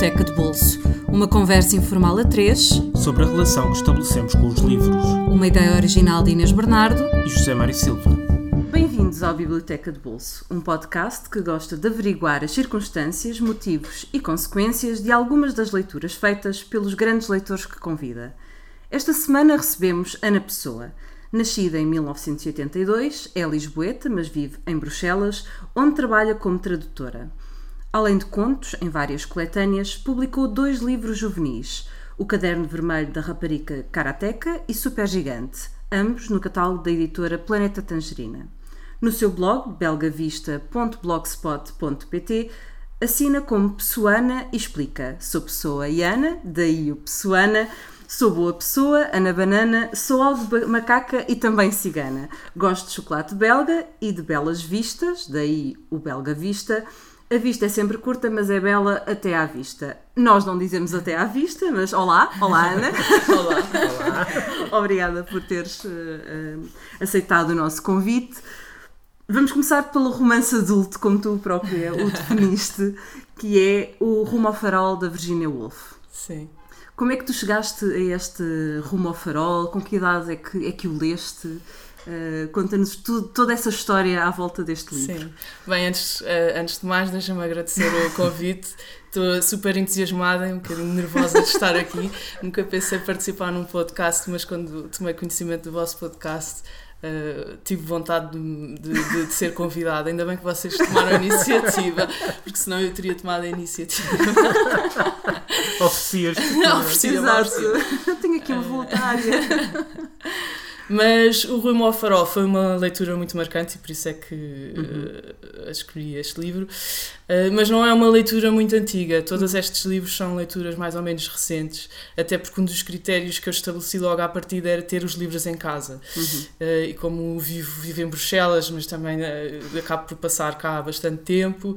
Biblioteca de Bolso. Uma conversa informal a três sobre a relação que estabelecemos com os livros. Uma ideia original de Inês Bernardo e José Mário Silva. Bem-vindos ao Biblioteca de Bolso, um podcast que gosta de averiguar as circunstâncias, motivos e consequências de algumas das leituras feitas pelos grandes leitores que convida. Esta semana recebemos Ana Pessoa. Nascida em 1982, é lisboeta, mas vive em Bruxelas, onde trabalha como tradutora. Além de contos em várias coletâneas, publicou dois livros juvenis, O Caderno Vermelho da Rapariga Karateca e Super Gigante, ambos no catálogo da editora Planeta Tangerina. No seu blog, belgavista.blogspot.pt, assina como Pessoana e explica: Sou pessoa e Ana, daí o Pessoana. Sou boa pessoa, Ana Banana, sou algo macaca e também cigana. Gosto de chocolate belga e de belas vistas, daí o Belga Vista. A vista é sempre curta, mas é bela até à vista. Nós não dizemos até à vista, mas olá, olá Ana. olá, olá. Obrigada por teres uh, uh, aceitado o nosso convite. Vamos começar pelo romance adulto, como tu própria o definiste, que é o Rumo ao Farol da Virginia Woolf. Sim. Como é que tu chegaste a este Rumo ao Farol? Com que idade é que, é que o leste? Uh, Conta-nos toda essa história à volta deste livro. Sim. Bem, antes, uh, antes de mais, deixa-me agradecer o convite. Estou super entusiasmada e um bocadinho nervosa de estar aqui. Nunca pensei participar num podcast, mas quando tomei conhecimento do vosso podcast, Uh, tive vontade de, de, de, ser convidada. Ainda bem que vocês tomaram a iniciativa, porque senão eu teria tomado a iniciativa. Oferecias-te. Oferecia, Exato. Tenho aqui uma voluntária. Mas o Rui ao Farol foi uma leitura muito marcante e por isso é que uhum. uh, escolhi este livro. Uh, mas não é uma leitura muito antiga. Todos estes livros são leituras mais ou menos recentes, até porque um dos critérios que eu estabeleci logo à partida era ter os livros em casa. Uhum. Uh, e como vivo, vivo em Bruxelas, mas também acabo por passar cá há bastante tempo,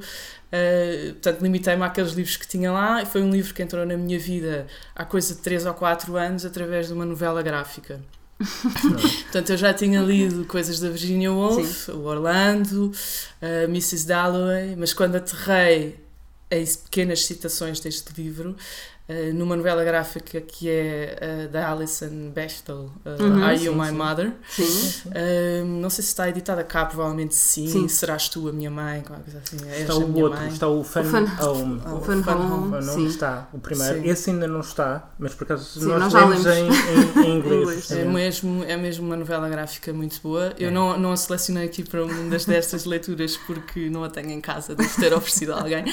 Uh, portanto, limitei-me àqueles livros que tinha lá e foi um livro que entrou na minha vida há coisa de 3 ou 4 anos através de uma novela gráfica. Portanto, eu já tinha lido coisas da Virginia Woolf, Sim. o Orlando, a Mrs. Dalloway, mas quando aterrei em pequenas citações deste livro, Uh, numa novela gráfica que é uh, da Alison Bechdel, uh, uhum, Are You sim, My sim. Mother? Sim. não sei se está editada cá, provavelmente sim. sim. Serás tu a minha mãe? Coisa assim. Está o outro, mãe. está o Fun, o fun Home. O Fun, fun Home, home está o primeiro. Esse ainda não está, mas por acaso nós, nós lemos em, em, em inglês. é, mesmo, é mesmo uma novela gráfica muito boa. Eu é. não, não a selecionei aqui para uma das destas leituras porque não a tenho em casa, devo ter oferecido a alguém.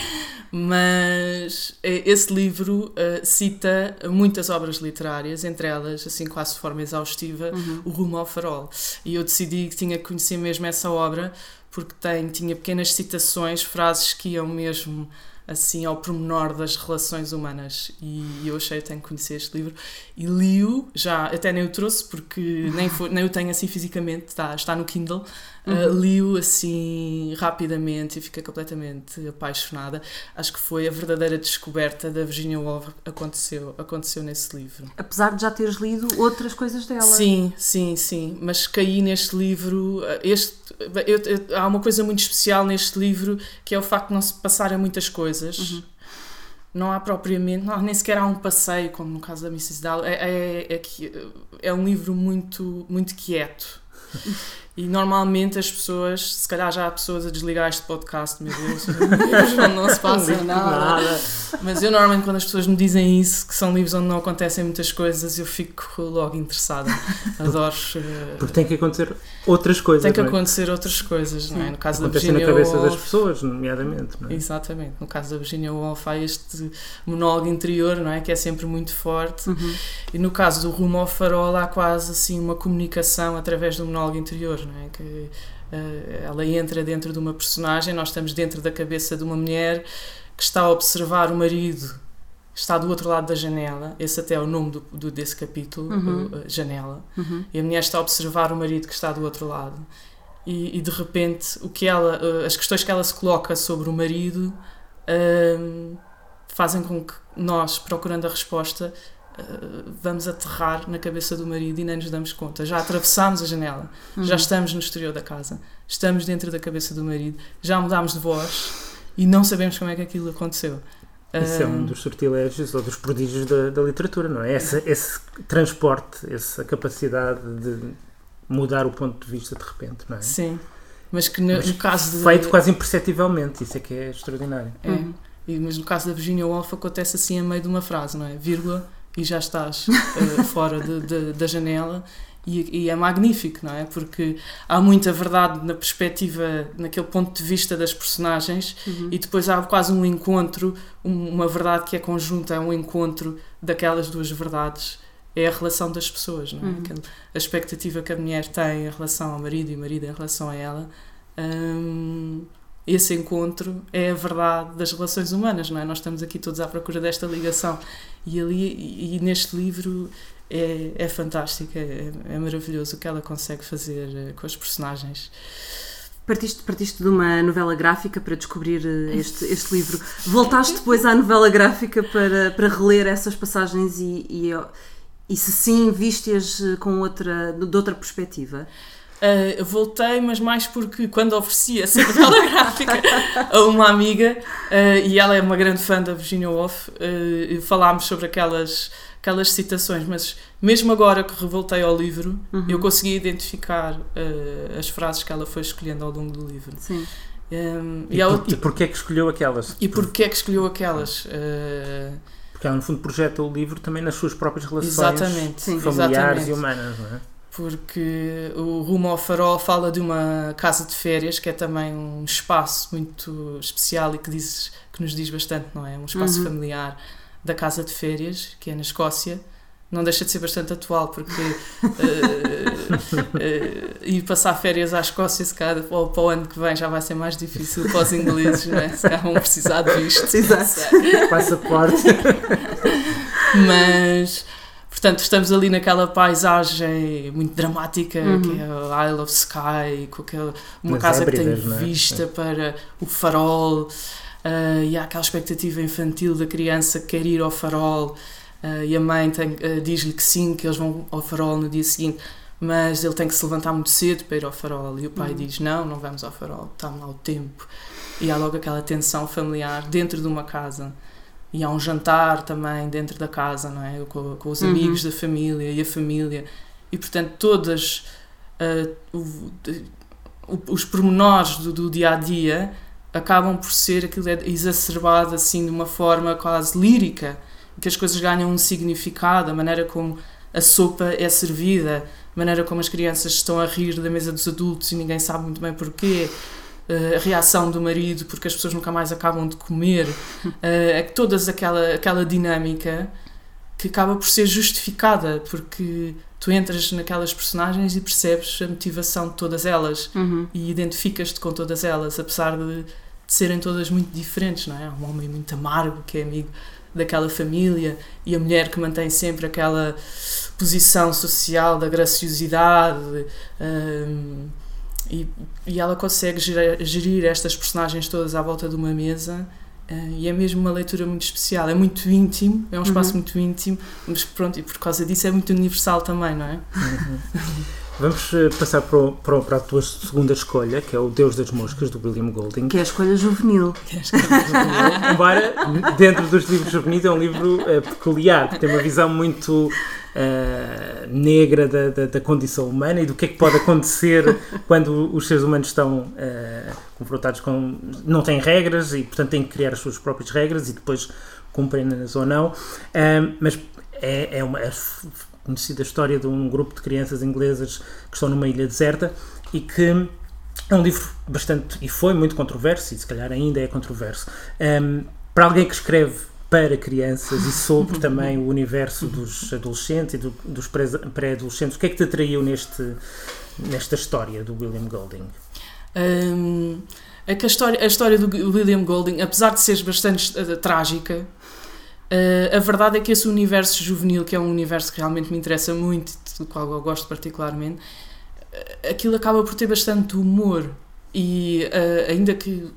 Mas eh, esse livro uh, cita muitas obras literárias, entre elas, assim quase de forma exaustiva, uhum. o Rumo ao Farol. E eu decidi que tinha que conhecer mesmo essa obra porque tem, tinha pequenas citações, frases que iam mesmo assim ao pormenor das relações humanas e eu achei que tenho que conhecer este livro e li-o, já até nem o trouxe porque nem, foi, nem o tenho assim fisicamente, está, está no Kindle Uhum. Uh, li-o assim rapidamente e fiquei completamente apaixonada. Acho que foi a verdadeira descoberta da Virginia Woolf aconteceu, aconteceu nesse livro. Apesar de já teres lido outras coisas dela. Sim, sim, sim. Mas caí neste livro. Este, eu, eu, há uma coisa muito especial neste livro que é o facto de não se passarem muitas coisas. Uhum não há propriamente, não, nem sequer há um passeio, como no caso da Mrs. Dalloway. É, é, é, é, um livro muito, muito quieto. E normalmente as pessoas, se calhar já há pessoas a desligar este podcast, meu Deus, onde não se passa nada. nada. Mas eu normalmente quando as pessoas me dizem isso, que são livros onde não acontecem muitas coisas, eu fico logo interessada. Adoro. Uh, Porque tem que acontecer outras coisas. Tem que é? acontecer outras coisas, não é? No caso Acontece da Virginia na cabeça Woolf, das pessoas, nomeadamente. Não é? Exatamente. No caso da Virginia Woolf há este monólogo interior, não é? Que é sempre muito forte. Uhum. E no caso do Rumo ao Farol há quase assim uma comunicação através do monólogo interior não é? Que uh, ela entra dentro de uma personagem, nós estamos dentro da cabeça de uma mulher que está a observar o marido está do outro lado da janela, esse até é o nome do, do desse capítulo, uhum. uh, janela, uhum. e a mulher está a observar o marido que está do outro lado. E, e de repente o que ela, uh, as questões que ela se coloca sobre o marido uh, fazem com que nós, procurando a resposta, vamos aterrar na cabeça do marido e nem nos damos conta. Já atravessámos a janela, uhum. já estamos no exterior da casa, estamos dentro da cabeça do marido, já mudámos de voz e não sabemos como é que aquilo aconteceu. Isso é um dos sortilégios ou dos prodígios da, da literatura, não é? Esse, esse transporte, essa capacidade de mudar o ponto de vista de repente, não é? Sim. Mas que no, mas no caso de... Feito quase imperceptivelmente, isso é que é extraordinário. É. Uhum. E, mas no caso da Virginia Woolf acontece assim a meio de uma frase, não é? Vírgula, e já estás uh, fora de, de, da janela e, e, é magnífico, não é? Porque há muita verdade na perspectiva, naquele ponto de vista das personagens uhum. e depois há quase um encontro, uma verdade que é conjunta, é um encontro daquelas duas verdades. É a relação das pessoas, não é? Uhum. a expectativa que a mulher tem em relação ao marido e o marido em relação a ela. Hum, esse encontro é a verdade das relações humanas, não é? Nós estamos aqui todos à procura desta ligação e ali e, neste livro é, é fantástico, é, é, maravilhoso o que ela consegue fazer eh, com os personagens. Partiste, partiste de uma novela gráfica para descobrir eh, este, este livro. Voltaste depois à novela gráfica para, para reler essas passagens e, e, e se sim, viste-as eh, com outra, de outra perspectiva? Uh, voltei, mas mais porque quando ofereci essa novela gráfica a uma amiga, uh, e ela é uma grande fã da Virginia Woolf, uh, falámos sobre aquelas, aquelas citações, mas mesmo agora que revoltei ao livro, uhum. eu consegui identificar as frases que ela foi escolhendo ao longo do livro. Sim. Um, e, e, por, e porquê é que escolheu aquelas? E porquê é que escolheu aquelas? Porque ela, no fundo, projeta o livro também nas suas próprias relações exatamente, familiares exatamente. e humanas, não é? Porque o Rumo ao Farol fala de uma casa de férias que é também um espaço muito especial e que, diz, que nos diz bastante, não é? Um espaço uhum. familiar da casa de férias, que é na Escócia. Não deixa de ser bastante atual, porque uh, uh, ir passar férias à Escócia, se calhar para o ano que vem já vai ser mais difícil para os ingleses, não é? Se calhar vão precisar de visto. Exato. Passaporte. Mas Portanto, estamos ali naquela paisagem muito dramática uhum. que é a Isle of Skye, com aquela, uma Nas casa que tem é? vista é? para o farol, uh, e há aquela expectativa infantil da criança que quer ir ao farol, uh, e a mãe uh, diz-lhe que sim, que eles vão ao farol no dia seguinte, mas ele tem que se levantar muito cedo para ir ao farol, e o pai uhum. diz: Não, não vamos ao farol, está mal o tempo. E há logo aquela tensão familiar dentro de uma casa e há um jantar também dentro da casa, não é? Com, com os amigos uhum. da família e a família. E portanto, todas uh, o, o, os pormenores do, do, dia a dia acabam por ser aquilo é exacerbado assim de uma forma quase lírica, que as coisas ganham um significado, a maneira como a sopa é servida, a maneira como as crianças estão a rir da mesa dos adultos e ninguém sabe muito bem porquê a reação do marido porque as pessoas nunca mais acabam de comer, é que toda aquela, aquela dinâmica que acaba por ser justificada porque tu entras naquelas personagens e percebes a motivação de todas elas uhum. e identificas-te com todas elas, apesar de, de, serem todas muito diferentes, não é? Um homem muito amargo que é amigo daquela família e a mulher que mantém sempre aquela posição social da graciosidade. Um, e, e ela consegue gerir, gerir, estas personagens todas à volta de uma mesa uh, e é mesmo uma leitura muito especial. É muito íntimo, é um espaço uhum. muito íntimo, mas pronto, e por causa disso é muito universal também, não é? Uhum. Vamos eh, passar para, o, para, para, a tua segunda escolha, que é o Deus das Moscas, do William Golding. Que é a escolha juvenil. Que é a escolha juvenil. Embora, dentro dos livros juvenis, é um livro uh, peculiar, porque tem uma visão muito uh, negra da, da, da, condição humana e do que é que pode acontecer quando os seres humanos estão uh, confrontados com. não têm regras e, portanto, têm que criar as suas próprias regras e depois cumprem-nas ou não. Uh, mas é, é uma é conhecida história de um grupo de crianças inglesas que estão numa ilha deserta e que é um livro bastante, e foi muito controverso, e se calhar ainda é controverso. Um, para alguém que escreve para crianças e sobre também o universo dos adolescentes e do, dos pré-adolescentes. O que é que te atraiu neste, nesta história do William Golding? Um, é a história, a história do William Golding, apesar de ser bastante uh, trágica, uh, a verdade é que esse universo juvenil, que é um universo que realmente me interessa muito, do qual eu gosto particularmente, uh, aquilo acaba por ter bastante humor. E ainda que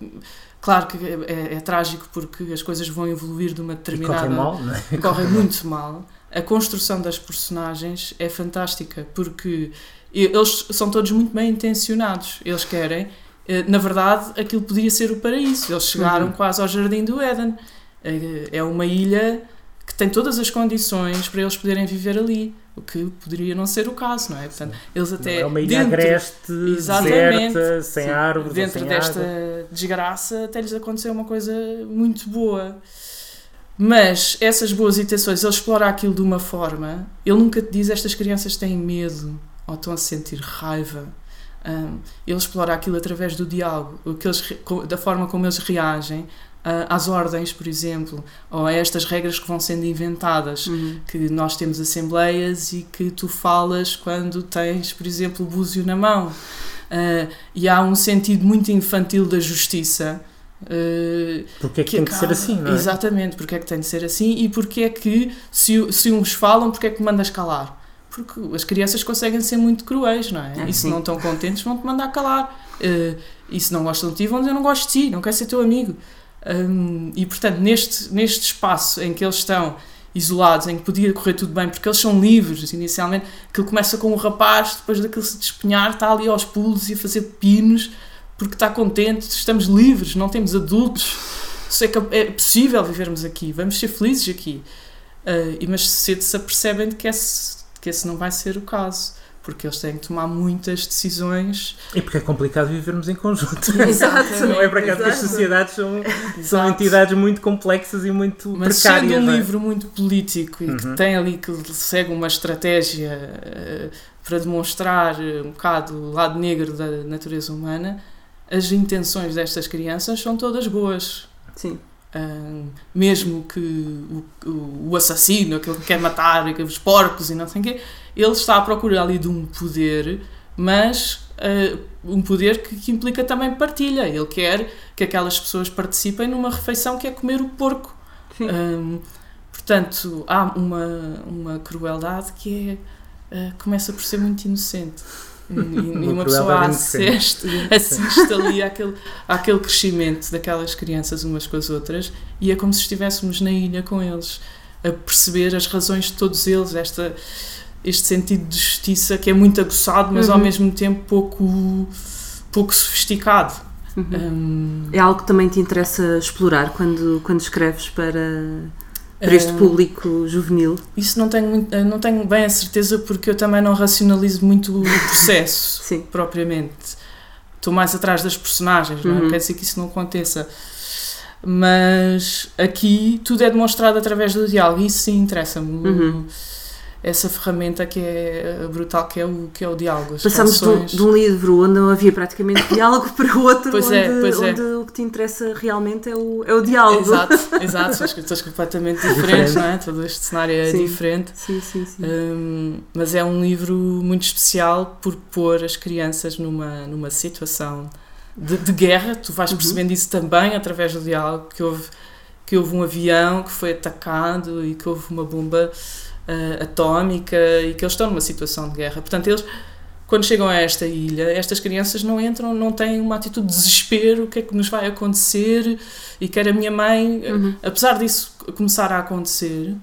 Claro que é, é, trágico porque as coisas vão evoluir de uma determinada. correm mal, não é? Correm muito mal. A construção das personagens é fantástica porque eles são todos muito bem intencionados. Eles querem. Eh, na verdade, aquilo podia ser o paraíso. Eles chegaram uhum. quase ao jardim do Éden. É, é uma ilha que tem todas as condições para eles poderem viver ali. O que poderia não ser o caso, não é? Portanto, eles até. Não é uma ilha dentro- agreste, deserta, sem Sim, árvores, Dentro sem desta água. desgraça, até lhes aconteceu uma coisa muito boa. Mas essas boas intenções, ele explora aquilo de uma forma. Ele nunca te diz estas crianças têm medo ou estão a sentir raiva. Hum, ele explora aquilo através do diálogo, o que eles, da forma como eles reagem às ordens, por exemplo, ou a estas regras que vão sendo inventadas Uhum. que nós temos assembleias e que tu falas quando tens, por exemplo, o búzio na mão. Ah, e há um sentido muito infantil da justiça. ah, Porque é que, tem que ser acaba- assim, não é? Exatamente, porque é que tem de ser assim e porque é que, se, se uns falam, porque é que mandas calar? Porque as crianças conseguem ser muito cruéis, não é? Ah, e se não estão contentes, vão-te mandar calar. Ah, e se não gostam de ti, vão dizer: Eu não gosto de ti, não quero ser teu amigo. E portanto, neste, neste espaço em que eles estão isolados, em que podia correr tudo bem, porque eles são livres inicialmente, que ele começa com um rapaz, depois daquele se despenhar, está ali aos pulos e a fazer pinos, porque está contente, estamos livres, não temos adultos, se é, cap- é possível vivermos aqui, vamos ser felizes aqui. E mas cedo se apercebem de que esse, que esse não vai ser o caso. Porque eles têm que tomar muitas decisões. E porque é complicado vivermos em conjunto. Exato. não é para cá que as sociedades são, são entidades muito complexas e muito Mas precárias. sendo um é? livro muito político e que Uhum. tem ali que segue uma estratégia eh, para demonstrar eh, um bocado o lado negro da natureza humana, as intenções destas crianças são todas boas. Sim. Ah, mesmo que o, o, o assassino, aquele que quer matar os porcos e não sei o quê, ele está à procura ali de um poder, mas ah, um poder que, que implica também partilha. Ele quer que aquelas pessoas participem numa refeição que é comer o porco. Hum, portanto, há uma, uma crueldade que é, eh, começa por ser muito inocente. E, e Uma pessoa assiste, assiste ali àquele, àquele crescimento daquelas crianças umas com as outras e é como se estivéssemos na ilha com eles, a perceber as razões de todos eles, esta, este sentido de justiça que é muito aguçado, mas ao Uhum. mesmo tempo pouco, pouco sofisticado. Uhum. Hum, É algo que também te interessa explorar quando, quando escreves para, para este hum, público juvenil. Isso não tenho, muito- não tenho bem a certeza porque eu também não racionalizo muito o processo Sim. propriamente. Estou mais atrás das personagens, não é? Uhum. Quer dizer que isso não aconteça. Mas aqui tudo é demonstrado através do diálogo e isso sim interessa-me. Uhum. Essa ferramenta que é brutal, que é o, que é o diálogo. As Passamos de um, de um livro onde não havia praticamente diálogo para outro, Pois onde, é, pois é. onde o que te interessa realmente é o, é o diálogo. Exato, exato. São escritores completamente diferentes, não é? Todo este cenário é Sim. diferente. Sim, sim, sim. Hum, mas é um livro muito especial por pôr as crianças numa, numa situação de, de guerra. Tu vais Uhum. percebendo isso também através do diálogo, que houve, que houve um avião que foi atacado e que houve uma bomba ah, atómica e que eles estão numa situação de guerra. Portanto, eles, quando chegam a esta ilha, estas crianças não entram, não têm uma atitude de desespero, o que é que nos vai acontecer, e quer a minha mãe, Uhum. apesar disso começar a acontecer,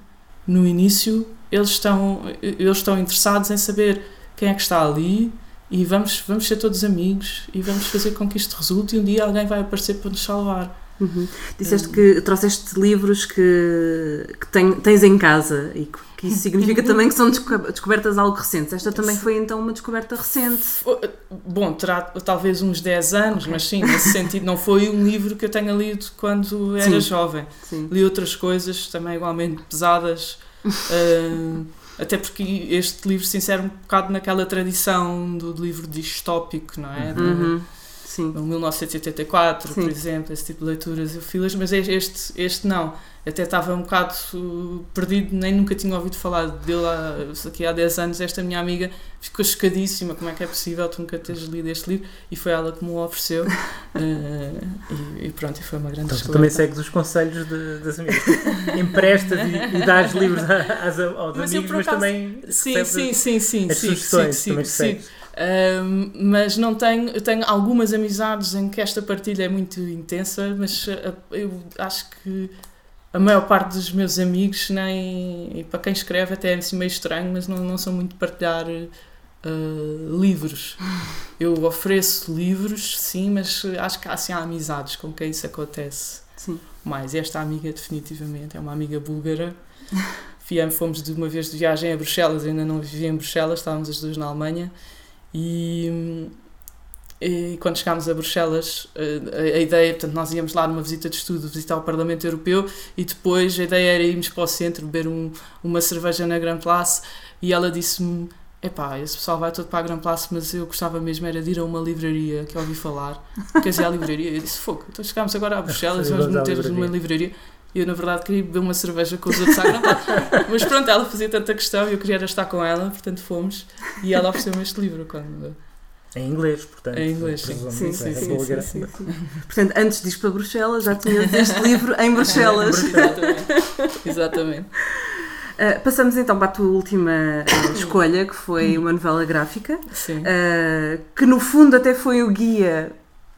no início eles estão, eles estão interessados em saber quem é que está ali e vamos, vamos ser todos amigos e vamos fazer com que isto resulte e um dia alguém vai aparecer para nos salvar. Uhum. Disseste que trouxeste livros que, que ten- tens em casa e que, que isso significa também que são desco- descobertas algo recentes. Esta também foi então uma descoberta recente. Bom, terá talvez uns 10 anos, Ok. mas sim, nesse sentido, não foi um livro que eu tenha lido quando era Sim. jovem. Sim. Li outras coisas também igualmente pesadas, ah, até porque este livro se insere um bocado naquela tradição do livro distópico, não é? De- Uhum. Sim. o 1984, Sim. por exemplo, esse tipo de leituras eu filas, mas este, este não. Até estava um bocado perdido, nem nunca tinha ouvido falar dele há, aqui há 10 anos. Esta minha amiga ficou chocadíssima: como é que é possível tu nunca teres lido este livro? E foi ela que me o ofereceu. Uh, e, e pronto, e foi uma grande Então tu também segues os conselhos de- das amigas. Emprestas e, e dás livros a- às, aos Mas eu, amigos, mas também Sim, recebes sim, sim, sim. as sim, sugestões. sim, também sim, segues. Um, mas não tenho, eu tenho algumas amizades em que esta partilha é muito intensa, mas uh, eu acho que a maior parte dos meus amigos, nem e para quem escreve até é assim meio estranho, mas não, não são muito partilhar uh, livros. Eu ofereço livros, sim, mas acho que assim há amizades com quem isso acontece. Sim. mais. Esta amiga, definitivamente, é uma amiga búlgara. Viemos, fomos de uma vez de viagem a Bruxelas, ainda não vivia em Bruxelas, estávamos as duas na Alemanha. E, e quando chegámos a Bruxelas, a, a ideia, portanto, nós íamos lá numa visita de estudo, visitar o Parlamento Europeu e depois a ideia era irmos para o centro, beber um, uma cerveja na Grand Place e ela disse-me epá, esse pessoal vai todo para a Grand Place, mas eu gostava mesmo era de ir a uma livraria que eu ouvi falar. Quer dizer, a livraria. Eu disse, fogo, então chegámos agora a Bruxelas, Sim, vamos vamos à meter numa livraria. E eu, na verdade, queria beber uma cerveja com os outros à. Mas pronto, ela fazia tanta questão e eu queria estar com ela, portanto fomos. E ela ofereceu-me este livro quando... Em inglês, portanto. Em inglês, sim. Sim, sim, sim, sim. Portanto, antes de ir para Bruxelas, já tinha este livro em Bruxelas. Exatamente. Exatamente. Uh, passamos então para a tua última uh, escolha, que foi uma novela gráfica, Sim. uh, que no fundo até foi o guia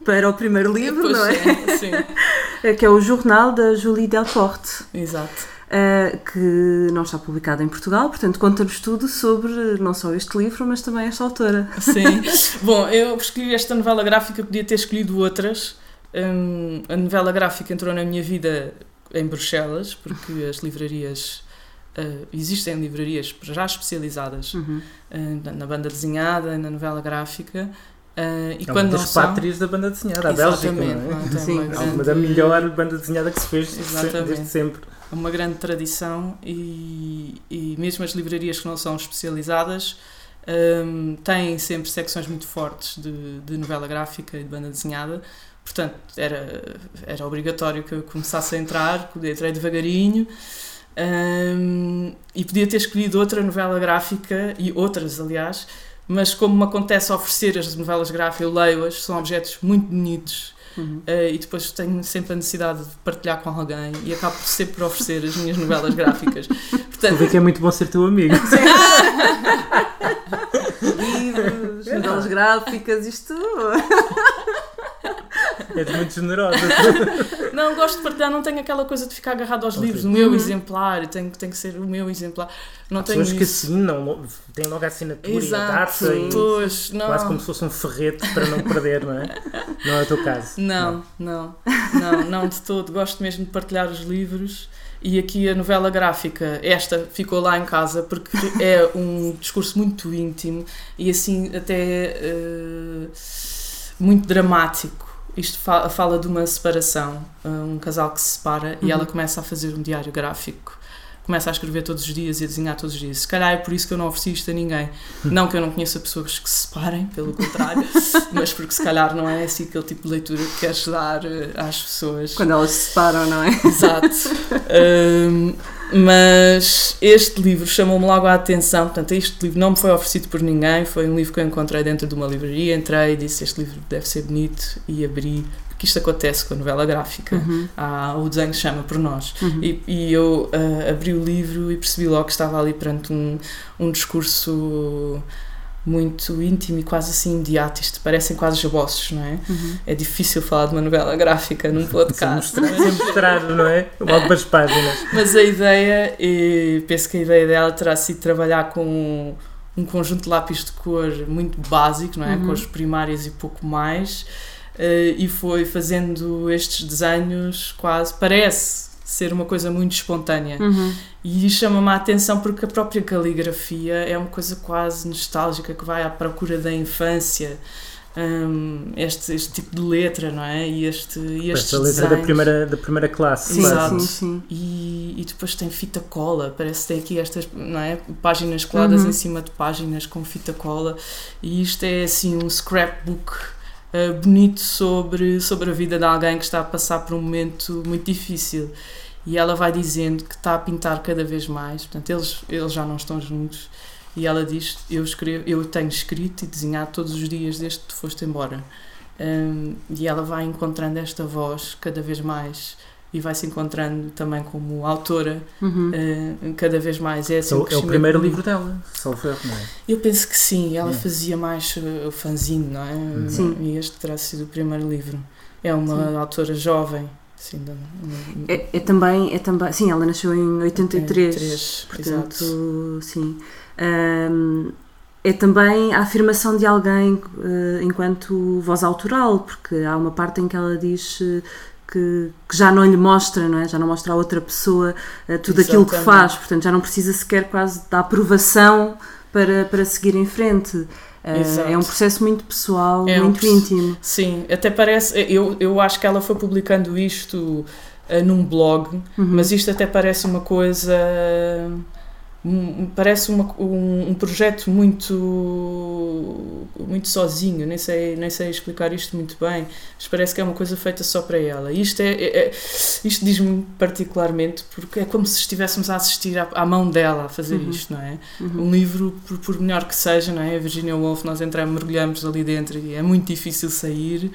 para o primeiro livro, Pois não é? é, Sim, Que é o Jornal da Julie Delporte, exato. uh, que não está publicado em Portugal, portanto conta-nos tudo sobre não só este livro, mas também esta autora. Sim. Bom, eu escolhi esta novela gráfica, podia ter escolhido outras. Hum, a novela gráfica entrou na minha vida em Bruxelas, porque as livrarias. ah, existem livrarias já especializadas Uhum. na- na banda desenhada, na novela gráfica. Ah, e É uma quando não das são, pátrias da banda desenhada, a Bélgica, é? é? Sim. uma É É grande- uma da melhor banda desenhada que se fez Exatamente. desde sempre. uma grande tradição e, e mesmo as livrarias que não são especializadas hum, têm sempre secções muito fortes de, de novela gráfica e de banda desenhada. Portanto, era, era obrigatório que eu começasse a entrar, entrei devagarinho. hum, e podia ter escolhido outra novela gráfica, e outras, aliás, mas como me acontece oferecer as novelas gráficas, eu leio-as, são objetos muito bonitos Uhum. Uh, e depois tenho sempre a necessidade de partilhar com alguém e acabo por sempre oferecer as minhas novelas gráficas. Portanto, vê que é muito bom ser teu amigo. Livros, novelas gráficas, isto. És muito generosa. não gosto de partilhar, não tenho aquela coisa de ficar agarrado aos livros, o meu Uhum. exemplar, tem, tem que ser o meu exemplar. Não Há tenho pessoas que assinam, têm logo a assinatura e a Exato, data e pois, não. quase como se fosse um ferrete para não perder, não é? Não é o teu caso. Não, não, não, não de todo. Gosto mesmo de partilhar os livros. E aqui a novela gráfica, esta ficou lá em casa porque é um discurso muito íntimo e assim até eh, muito dramático. Isto fa- fala de uma separação, eh, um casal que se separa e Uhum. ela começa a fazer um diário gráfico. Começa a escrever todos os dias e a desenhar todos os dias. Se calhar é por isso que eu não ofereci isto a ninguém. Não que eu não conheça pessoas que se separem, pelo contrário, mas porque se calhar não é assim aquele tipo de leitura que queres dar eh, às pessoas. Quando elas se separam, não é? Exato. Ahm, mas este livro chamou-me logo a atenção. Portanto, este livro não me foi oferecido por ninguém. Foi um livro que eu encontrei dentro de uma livraria. Entrei e disse: Este livro deve ser bonito. E abri. Porque isto acontece com a novela gráfica. Uhum. Ah, o desenho chama por nós. Uhum. E, e eu ah, abri o livro e percebi logo que estava ali perante um, um discurso muito íntimo e quase assim imediato. Isto parecem quase esboços, não é? Uhum. É difícil falar de uma novela gráfica num podcast. sem mostrar, não é? Algumas páginas. Mas a ideia, e penso que a ideia dela terá sido trabalhar com um conjunto de lápis de cor muito básico, não é? Uhum. Cores primárias e pouco mais. eh, e foi fazendo estes desenhos quase, parece ser uma coisa muito espontânea. Uhum. E chama-me a atenção porque a própria caligrafia é uma coisa quase nostálgica que vai à procura da infância. Hum, este, este tipo de letra, não é? E, este, e estes Esta letra da desenhos. primeira, da primeira classe. Sim, Exato. sim, sim. E, e depois tem fita cola, parece que tem aqui estas não é? páginas coladas Uhum. em cima de páginas com fita cola. E isto é assim um scrapbook ah, bonito sobre, sobre a vida de alguém que está a passar por um momento muito difícil. E ela vai dizendo que está a pintar cada vez mais, portanto, eles, eles já não estão juntos. E ela diz: eu, escrevo, eu tenho escrito e desenhado todos os dias desde que tu foste embora. Hum, e ela vai encontrando esta voz cada vez mais e vai se encontrando também como autora Uhum. uh, cada vez mais. É, assim, É um o, é o primeiro livro dela, salvo erro, não é? Eu penso que sim, ela É. fazia mais uh, o fanzine, não é? Sim. E este terá sido o primeiro livro. É uma Sim. autora jovem. De- É, é também, é também. Sim, ela nasceu em 83. 83, portanto, exato. sim. Ahm, é também a afirmação de alguém eh, enquanto voz autoral, porque há uma parte em que ela diz eh, que, que, já não lhe mostra, não é? Já não mostra a outra pessoa uh, tudo Exatamente. aquilo que faz, portanto já não precisa sequer quase da aprovação para, para seguir em frente. Uh, é um processo muito pessoal, é muito um, íntimo. Sim, até parece. Eu, eu acho que ela foi publicando isto uh, num blog, uhum. mas isto até parece uma coisa parece uma, um, um, projeto muito muito sozinho nem sei nem sei explicar isto muito bem mas parece que é uma coisa feita só para ela isto é, é, é isto diz-me particularmente porque é como se estivéssemos a assistir à, à mão dela a fazer uhum. isto não é uhum. um livro por, por, melhor que seja não é a Virginia Woolf nós entramos mergulhamos ali dentro e é muito difícil sair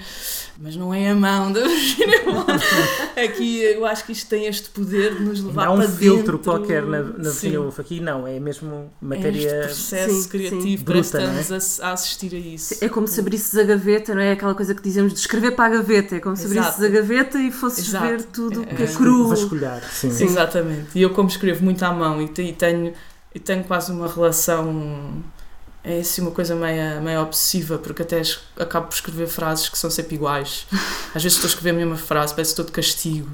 mas não é a mão da Virginia Woolf aqui eu acho que isto tem este poder de nos levar não para um filtro dentro. qualquer na, na Virginia Woolf aqui não, é mesmo matéria. É este processo sim, criativo, sim. estamos é? a, a, assistir a isso. É como se abrisses a gaveta, não é? Aquela coisa que dizemos de escrever para a gaveta, é como se abrisses a gaveta e fosses Exato. ver tudo é, que é, é cru. Vasculhar, sim. sim. Exatamente. E eu, como escrevo muito à mão e, tenho, e tenho quase uma relação é assim uma coisa meio, meio obsessiva, porque até acabo por escrever frases que são sempre iguais. Às vezes estou a escrever a mesma frase, parece que estou de castigo,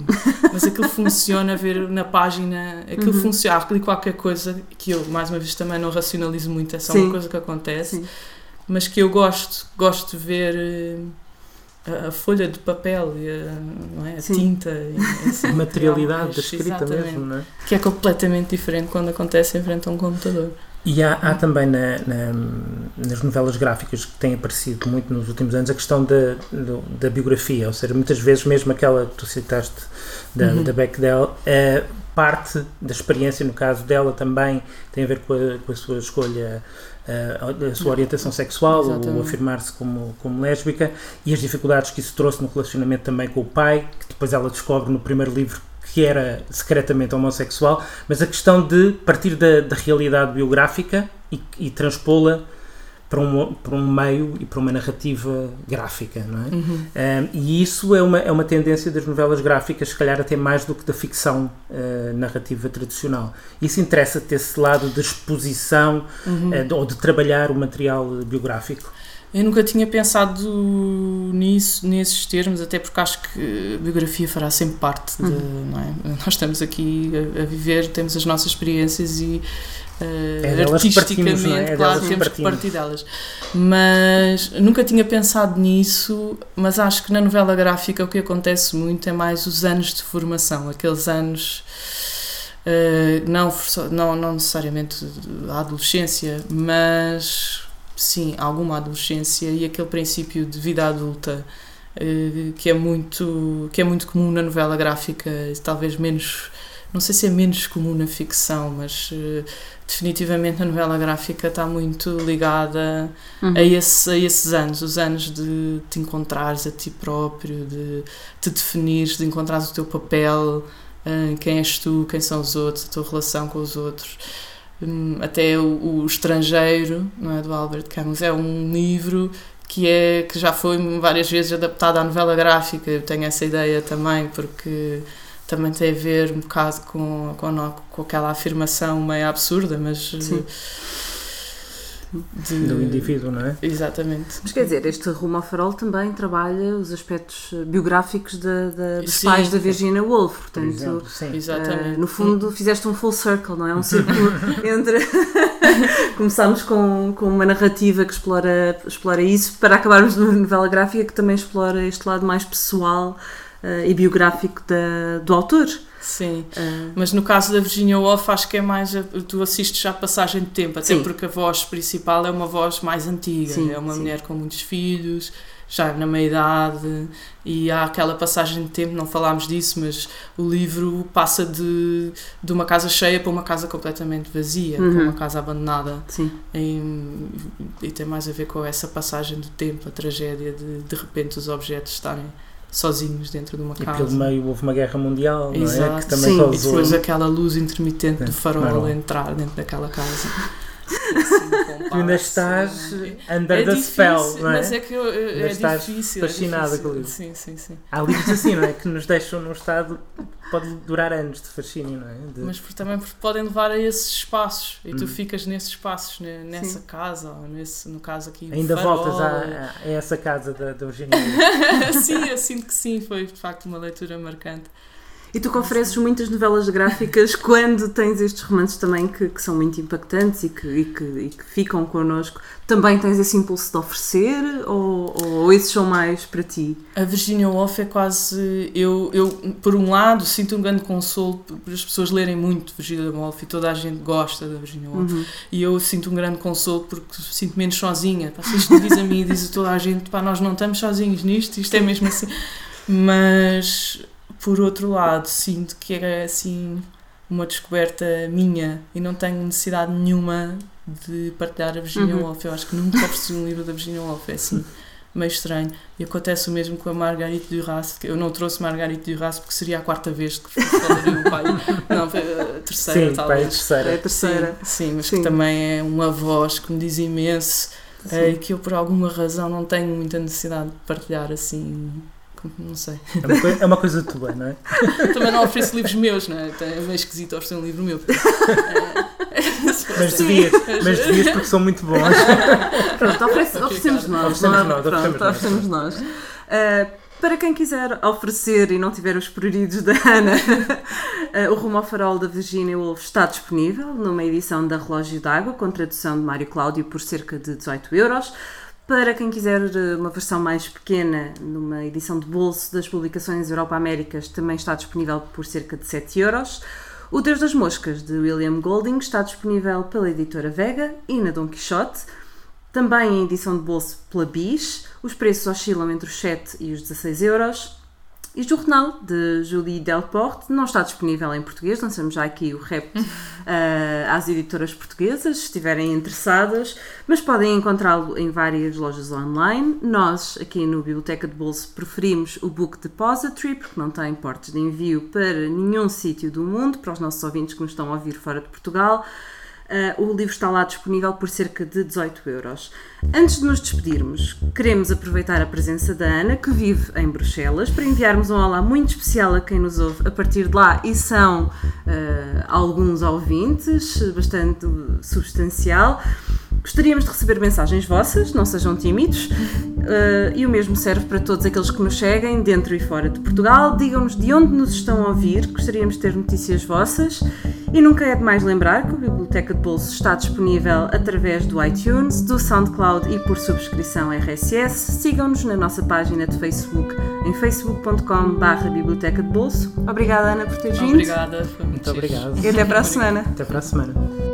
mas aquilo funciona, ver na página, aquilo uhum. funciona, aquilo qualquer coisa que eu, mais uma vez, também não racionalizo muito, é só Sim. uma coisa que acontece, Sim. mas que eu gosto, gosto de ver eh, a, a folha de papel e a, é? a tinta. E, assim, a materialidade da escrita mesmo, não é? Que é completamente diferente quando acontece em frente a um computador. E há, há também na, na, nas novelas gráficas que têm aparecido muito nos últimos anos a questão da, da biografia, ou seja, muitas vezes mesmo aquela que tu citaste da, uhum. da Bechdel, é parte da experiência, no caso dela também, tem a ver com a, com a sua escolha, a, a sua orientação sexual, Exatamente. ou afirmar-se como, como lésbica, e as dificuldades que isso trouxe no relacionamento também com o pai, que depois ela descobre no primeiro livro que era secretamente homossexual, mas a questão de partir da, da realidade biográfica e, e transpô-la para um, para um meio e para uma narrativa gráfica, não é? Uhum. Um, e isso é uma, é uma tendência das novelas gráficas, se calhar até mais do que da ficção uh, narrativa tradicional. Isso interessa-te esse lado de exposição uhum. uh, ou de trabalhar o material biográfico? Eu nunca tinha pensado nisso, nesses termos, até porque acho que a biografia fará sempre parte de. Uhum. É? Nós estamos aqui a, a, viver, temos as nossas experiências e uh, é artisticamente, é? é claro, temos que partir delas. Mas nunca tinha pensado nisso, mas acho que na novela gráfica o que acontece muito é mais os anos de formação, aqueles anos. Uh, não, não, não necessariamente a adolescência, mas sim, alguma adolescência e aquele princípio de vida adulta uh, que é muito que é muito comum na novela gráfica, talvez menos não sei se é menos comum na ficção, mas uh, definitivamente a novela gráfica está muito ligada uhum. a, esse, a esses anos, os anos de te encontrares a ti próprio, de te definires, de encontrares o teu papel, uh, quem és tu, quem são os outros, a tua relação com os outros. Hum, até o, o, Estrangeiro, não é, do Albert Camus, é um livro que, é, que já foi várias vezes adaptado à novela gráfica. Eu tenho essa ideia também, porque também tem a ver um bocado com, com, com aquela afirmação meio absurda, mas. Sim de... do indivíduo, não é? Exatamente. Mas quer dizer, este Rumo ao Farol também trabalha os aspectos biográficos de, de, dos sim. pais da Virginia Woolf, portanto, exemplo, uh, no fundo fizeste um full circle, não é? Um círculo entre. Começámos com, com uma narrativa que explora, explora isso para acabarmos numa novela gráfica que também explora este lado mais pessoal uh, e biográfico da, do autor. Sim, uh, mas no caso da Virginia Woolf acho que é mais, tu assistes já a passagem de tempo, até sim. porque a voz principal é uma voz mais antiga, sim, é uma sim. mulher com muitos filhos, já na meia-idade, e há aquela passagem de tempo, não falámos disso, mas o livro passa de, de uma casa cheia para uma casa completamente vazia, uhum. uma casa abandonada. Sim. E, e, tem mais a ver com essa passagem do tempo, a tragédia de de repente os objetos estarem sozinhos dentro de uma casa. E pelo meio houve uma guerra mundial, Exato. não é? Que também Sim. causou... E depois aquela luz intermitente do farol entrar dentro daquela casa. assim, compasso. Tu ainda estás É under the difícil, spell, não é? Mas é que eu, eu- é estás difícil. é fascinada difícil. com o livro. Sim, sim, sim. Há livros assim, não é? Que nos deixam num estado pode durar anos de fascínio, não é? De- Mas por- também porque podem levar a esses espaços e tu Hum. ficas nesses espaços, né, nessa Sim. casa, ou nesse, no caso aqui. Ainda farol. voltas a, a essa casa da, da Virginia. sim, eu sinto que sim, foi de facto uma leitura marcante. E tu que ofereces muitas novelas gráficas quando tens estes romances também que, que são muito impactantes e que, e, que, e que ficam connosco, também tens esse impulso de oferecer ou, ou esses são mais para ti? A Virginia Woolf é quase. Eu, eu, por um lado, sinto um grande consolo por as pessoas lerem muito Virginia Woolf e toda a gente gosta da Virginia Woolf. Uhum. E eu sinto um grande consolo porque sinto menos sozinha. Se isto diz a mim e diz a toda a gente, pá, nós não estamos sozinhos nisto, isto é mesmo assim. Mas, por outro lado, sinto que é assim uma descoberta minha e não tenho necessidade nenhuma de partilhar a Virginia Uhum. Woolf. Eu acho que nunca ofereci um livro da Virginia Woolf, é assim. Meio estranho. E acontece o mesmo com a Marguerite Duras, que eu não trouxe Marguerite Duras porque seria a quarta vez que falaria o pai. Não, foi a terceira, Sim, pai, a talvez. É a terceira. terceira. Sim, sim, mas Sim. que também é uma voz que me diz imenso eh, e que eu por alguma razão não tenho muita necessidade de partilhar assim. Não sei. É uma, coi- é uma coisa tua, não é? Também não ofereço livros meus, não é? Então É meio esquisito oferecer um livro meu. Mas Sim. devias, mas devias porque são muito bons. Pronto, oferece- oferecemos nós. Oferecemos não é? nós, Pronto, oferecemos nós. oferecemos nós. Ah, para quem quiser oferecer e não tiver os pruridos da Ana, ah, o Rumo ao Farol da Virginia Woolf está disponível numa edição da Relógio d'Água, com tradução de Mário Cláudio por cerca de 18 euros. Para quem quiser eh, uma versão mais pequena, numa edição de bolso das publicações Europa Américas, também está disponível por cerca de 7 euros. O Deus das Moscas, de William Golding, está disponível pela editora Vega e na Dom Quixote. Também em edição de bolso pela Bis, os preços oscilam entre os 7 e os 16 euros. E o jornal de Julie Delporte não está disponível em português, lançamos já aqui o rep eh, às editoras portuguesas, se estiverem interessadas, mas podem encontrá-lo em várias lojas online. Nós, aqui no Biblioteca de Bolso, preferimos o Book Depository, porque não tem portes de envio para nenhum sítio do mundo, para os nossos ouvintes que nos estão a ouvir fora de Portugal. Uh, o livro está lá disponível por cerca de 18 euros. Antes de nos despedirmos, queremos aproveitar a presença da Ana, que vive em Bruxelas, para enviarmos um olá muito especial a quem nos ouve a partir de lá e são uh, alguns ouvintes, bastante substancial. Gostaríamos de receber mensagens vossas, não sejam tímidos, uh, e o mesmo serve para todos aqueles que nos seguem, dentro e fora de Portugal. Digam-nos de onde nos estão a ouvir, gostaríamos de ter notícias vossas. E nunca é demais lembrar que a Biblioteca de Bolso está disponível através do iTunes, do SoundCloud e por subscrição RSS. Sigam-nos na nossa página de Facebook em facebook.com.br Biblioteca de Bolso. Obrigada, Ana, por teres vindo. Obrigada, foi muito, Muito giro. obrigado. E até para a semana. Até para a semana.